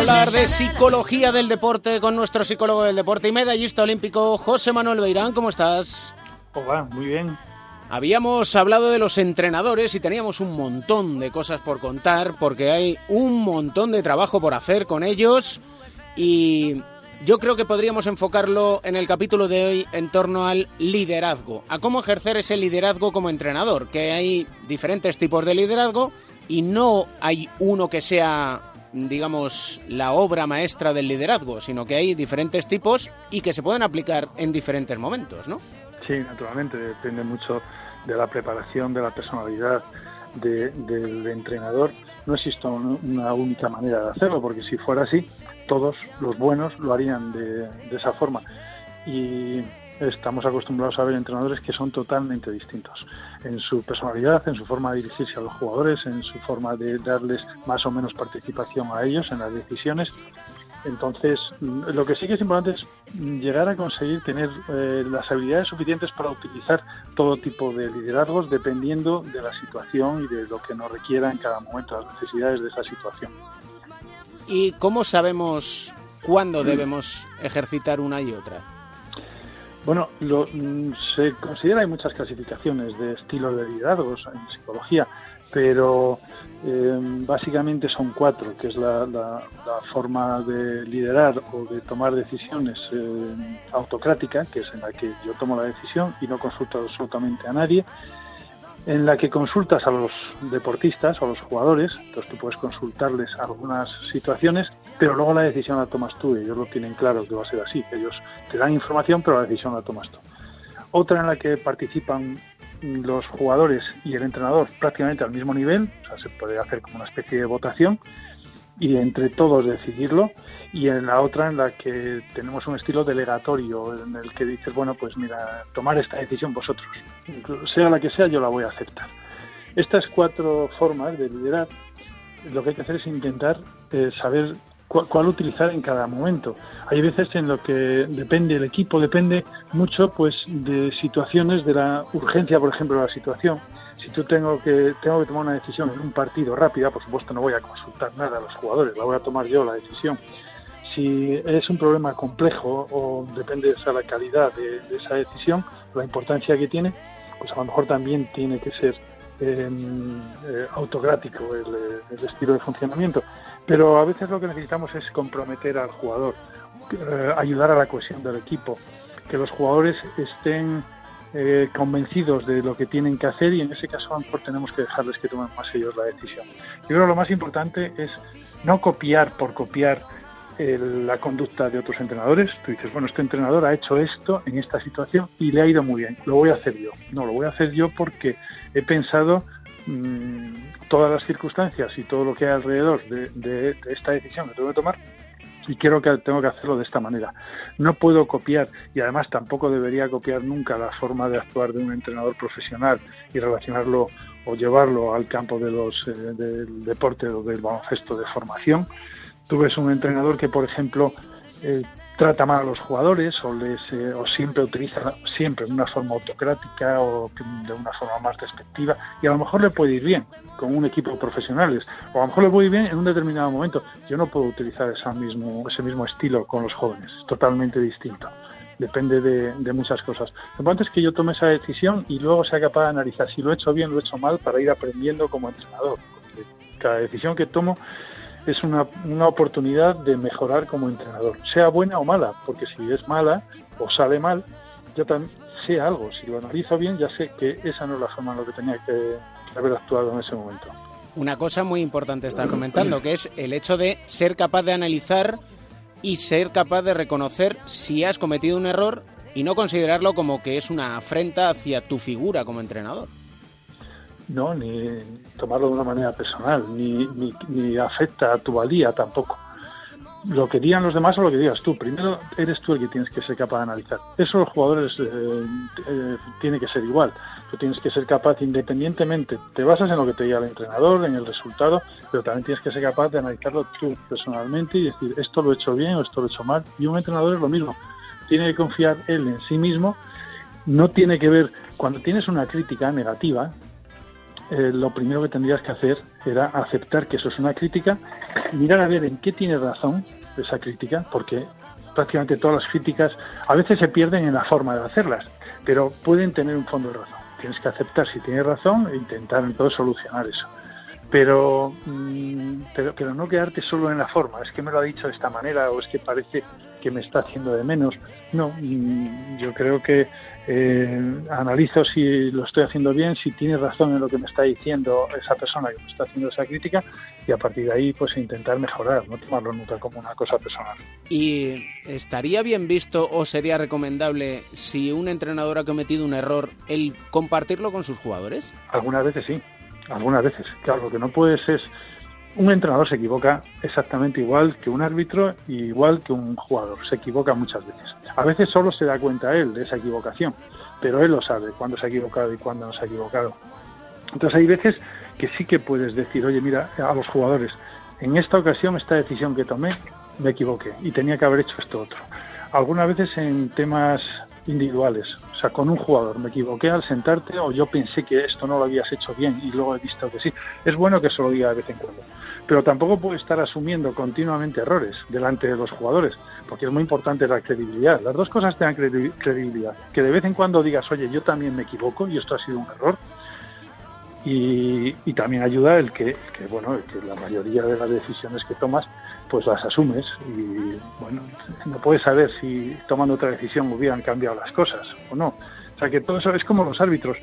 hablar de psicología del deporte con nuestro psicólogo del deporte y medallista olímpico José Manuel Beirán. ¿Cómo estás? Hola, muy bien. Habíamos hablado de los entrenadores y teníamos un montón de cosas por contar porque hay un montón de trabajo por hacer con ellos y yo creo que podríamos enfocarlo en el capítulo de hoy en torno al liderazgo, a cómo ejercer ese liderazgo como entrenador, que hay diferentes tipos de liderazgo y no hay uno que sea digamos, la obra maestra del liderazgo, sino que hay diferentes tipos y que se pueden aplicar en diferentes momentos, ¿no? Sí, naturalmente, depende mucho de la preparación, de la personalidad del entrenador. No existe una única manera de hacerlo, porque si fuera así, todos los buenos lo harían de, de esa forma. Y estamos acostumbrados a ver entrenadores que son totalmente distintos en su personalidad, en su forma de dirigirse a los jugadores, en su forma de darles más o menos participación a ellos en las decisiones. Entonces, mm, lo que sí que es importante es llegar a conseguir tener eh, las habilidades suficientes para utilizar todo tipo de liderazgos dependiendo de la situación y de lo que nos requiera en cada momento, las necesidades de esa situación. ¿Y cómo sabemos cuándo debemos ejercitar una y otra? Bueno, lo, mm, se considera hay muchas clasificaciones de estilos de liderazgos en psicología, pero eh, básicamente son cuatro, que es la, forma de liderar o de tomar decisiones eh, autocrática, que es en la que yo tomo la decisión y no consulto absolutamente a nadie en la que consultas a los deportistas o a los jugadores, entonces tú puedes consultarles algunas situaciones, pero luego la decisión la tomas tú y ellos lo tienen claro que va a ser así, ellos te dan información, pero la decisión la tomas tú. Otra en la que participan los jugadores y el entrenador prácticamente al mismo nivel, o sea, se puede hacer como una especie de votación y entre todos decidirlo y en la otra en la que tenemos un estilo delegatorio en el que dices, bueno, pues mira, tomar esta decisión vosotros, sea la que sea, yo la voy a aceptar. Estas cuatro formas de liderar, lo que hay que hacer es intentar eh, saber cuál utilizar en cada momento. Hay veces en lo que depende el equipo, depende mucho pues de situaciones de la urgencia, por ejemplo, de la situación si tú tengo que tengo que tomar una decisión en un partido rápida, por supuesto no voy a consultar nada a los jugadores, la voy a tomar yo la decisión. Si es un problema complejo o depende de la calidad de, esa decisión, la importancia que tiene, pues a lo mejor también tiene que ser em, eh, autocrático el, estilo de funcionamiento. Pero a veces lo que necesitamos es comprometer al jugador, eh, ayudar a la cohesión del equipo, que los jugadores estén eh, convencidos de lo que tienen que hacer y en ese caso a lo mejor tenemos que dejarles que tomen más ellos la decisión. Yo creo que lo más importante es no copiar por copiar la conducta de otros entrenadores. Tú dices, bueno, este entrenador ha hecho esto en esta situación y le ha ido muy bien, lo voy a hacer yo. No, lo voy a hacer yo porque he pensado mm, todas las circunstancias y todo lo que hay alrededor de, esta decisión que tengo que tomar y quiero que tengo que hacerlo de esta manera. No puedo copiar y además tampoco debería copiar nunca la forma de actuar de un entrenador profesional y relacionarlo o llevarlo al campo de los, eh, del deporte o del baloncesto de formación. Tú ves un entrenador que, por ejemplo, eh, trata mal a los jugadores o les eh, o siempre utiliza siempre de una forma autocrática o de una forma más despectiva y a lo mejor le puede ir bien con un equipo de profesionales o a lo mejor le puede ir bien en un determinado momento. Yo no puedo utilizar ese mismo ese mismo estilo con los jóvenes totalmente distinto depende de, de muchas cosas. Lo importante es que yo tome esa decisión y luego sea capaz de analizar si lo he hecho bien o lo he hecho mal para ir aprendiendo como entrenador porque cada decisión que tomo es una, una oportunidad de mejorar como entrenador, sea buena o mala, porque si es mala o sale mal, yo también sé algo, si lo analizo bien ya sé que esa no es la forma en la que tenía que, haber actuado en ese momento. Una cosa muy importante estar comentando, que es el hecho de ser capaz de analizar y ser capaz de reconocer si has cometido un error y no considerarlo como que es una afrenta hacia tu figura como entrenador no ni tomarlo de una manera personal, ni, ni, afecta a tu valía tampoco. Lo que digan los demás o lo que digas tú. Primero eres tú el que tienes que ser capaz de analizar. Eso los jugadores eh, eh, tiene que ser igual. Tú tienes que ser capaz independientemente. Te basas en lo que te diga el entrenador, en el resultado, pero también tienes que ser capaz de analizarlo tú personalmente y decir esto lo he hecho bien o esto lo he hecho mal. Y un entrenador es lo mismo. Tiene que confiar él en sí mismo. No tiene que ver cuando tienes una crítica negativa, eh, lo primero que tendrías que hacer era aceptar que eso es una crítica, mirar a ver en qué tiene razón esa crítica, porque prácticamente todas las críticas a veces se pierden en la forma de hacerlas, pero pueden tener un fondo de razón. Tienes que aceptar si tienes razón e intentar entonces solucionar eso. Pero, mm, pero, pero no quedarte solo en la forma, es que me lo ha dicho de esta manera o es que parece que me está haciendo de menos. No, mm, yo creo que eh, analizo si lo estoy haciendo bien, si tiene razón en lo que me está diciendo esa persona que me está haciendo esa crítica y a partir de ahí pues intentar mejorar, no tomarlo nunca como una cosa personal. ¿Y estaría bien visto o sería recomendable si un entrenador ha cometido un error el compartirlo con sus jugadores? Algunas veces sí, algunas veces. Claro, lo que no puedes es un entrenador se equivoca exactamente igual que un árbitro y igual que un jugador. Se equivoca muchas veces. A veces solo se da cuenta él de esa equivocación, pero él lo sabe cuándo se ha equivocado y cuándo no se ha equivocado. Entonces hay veces que sí que puedes decir, oye, mira, a los jugadores, en esta ocasión, esta decisión que tomé, me equivoqué y tenía que haber hecho esto otro. Algunas veces en temas individuales, o sea, con un jugador, me equivoqué al sentarte o yo pensé que esto no lo habías hecho bien y luego he visto que sí. Es bueno que se lo diga de vez en cuando pero tampoco puede estar asumiendo continuamente errores delante de los jugadores, porque es muy importante la credibilidad. Las dos cosas te credibilidad. Que de vez en cuando digas, oye, yo también me equivoco y esto ha sido un error. Y, también ayuda el que, bueno, que la mayoría de las decisiones que tomas, pues las asumes. Y bueno, no puedes saber si tomando otra decisión hubieran cambiado las cosas o no. O sea que todo eso es como los árbitros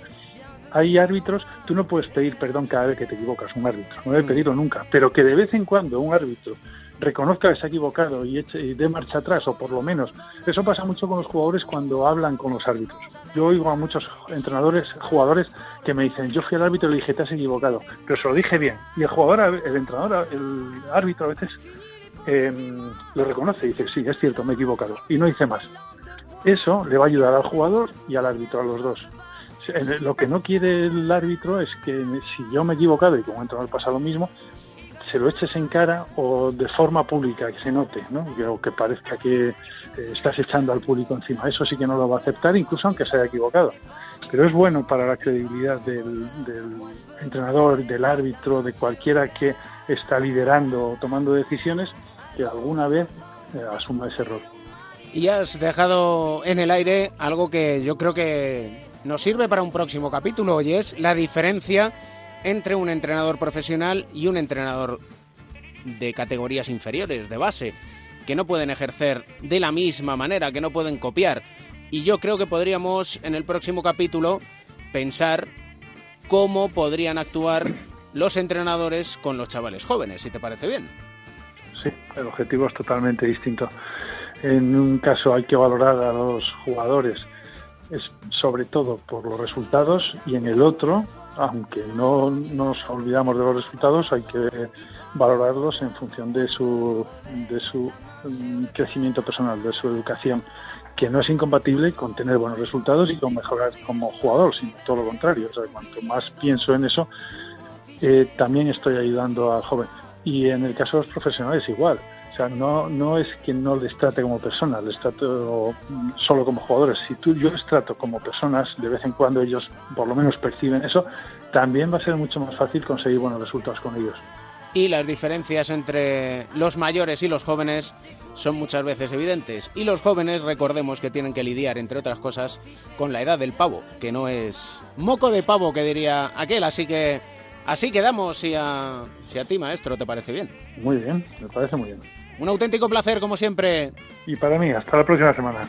hay árbitros, tú no puedes pedir perdón cada vez que te equivocas, un árbitro, no debe pedirlo nunca, pero que de vez en cuando un árbitro reconozca que se ha equivocado y, eche, y dé marcha atrás, o por lo menos, eso pasa mucho con los jugadores cuando hablan con los árbitros. Yo oigo a muchos entrenadores, jugadores, que me dicen, yo fui al árbitro y le dije, te has equivocado, pero se lo dije bien. Y el jugador, el entrenador, el árbitro a veces em, lo reconoce y dice, sí, es cierto, me he equivocado, y no dice más. Eso le va a ayudar al jugador y al árbitro, a los dos lo que no quiere el árbitro es que si yo me he equivocado y como entrenador pasa lo mismo, se lo eches en cara o de forma pública, que se note, ¿no? o que parezca que estás echando al público encima. Eso sí que no lo va a aceptar, incluso aunque se haya equivocado. Pero es bueno para la credibilidad del, entrenador, del árbitro, de cualquiera que está liderando o tomando decisiones, que alguna vez eh, asuma ese rol. Y has dejado en el aire algo que yo creo que nos sirve para un próximo capítulo y es la diferencia entre un entrenador profesional y un entrenador de categorías inferiores, de base, que no pueden ejercer de la misma manera, que no pueden copiar. Y yo creo que podríamos en el próximo capítulo pensar cómo podrían actuar los entrenadores con los chavales jóvenes, si te parece bien. Sí, el objetivo es totalmente distinto. En un caso hay que valorar a los jugadores es sobre todo por los resultados y en el otro, aunque no nos olvidamos de los resultados, hay que valorarlos en función de su, de su mm, crecimiento personal, de su educación, que no es incompatible con tener buenos resultados y con mejorar como jugador, sino todo lo contrario. O sea, cuanto más pienso en eso, eh, también estoy ayudando al joven. Y en el caso de los profesionales igual sea, no, no es que no les trate como personas, les trato solo como jugadores. Si tú, yo les trato como personas, de vez en cuando ellos por lo menos perciben eso, también va a ser mucho más fácil conseguir buenos resultados con ellos. Y las diferencias entre los mayores y los jóvenes son muchas veces evidentes. Y los jóvenes, recordemos que tienen que lidiar, entre otras cosas, con la edad del pavo, que no es moco de pavo, que diría aquel. Así que así quedamos, si a, si a ti, maestro, te parece bien. Muy bien, me parece muy bien. Un auténtico placer, como siempre. Y para mí, hasta la próxima semana.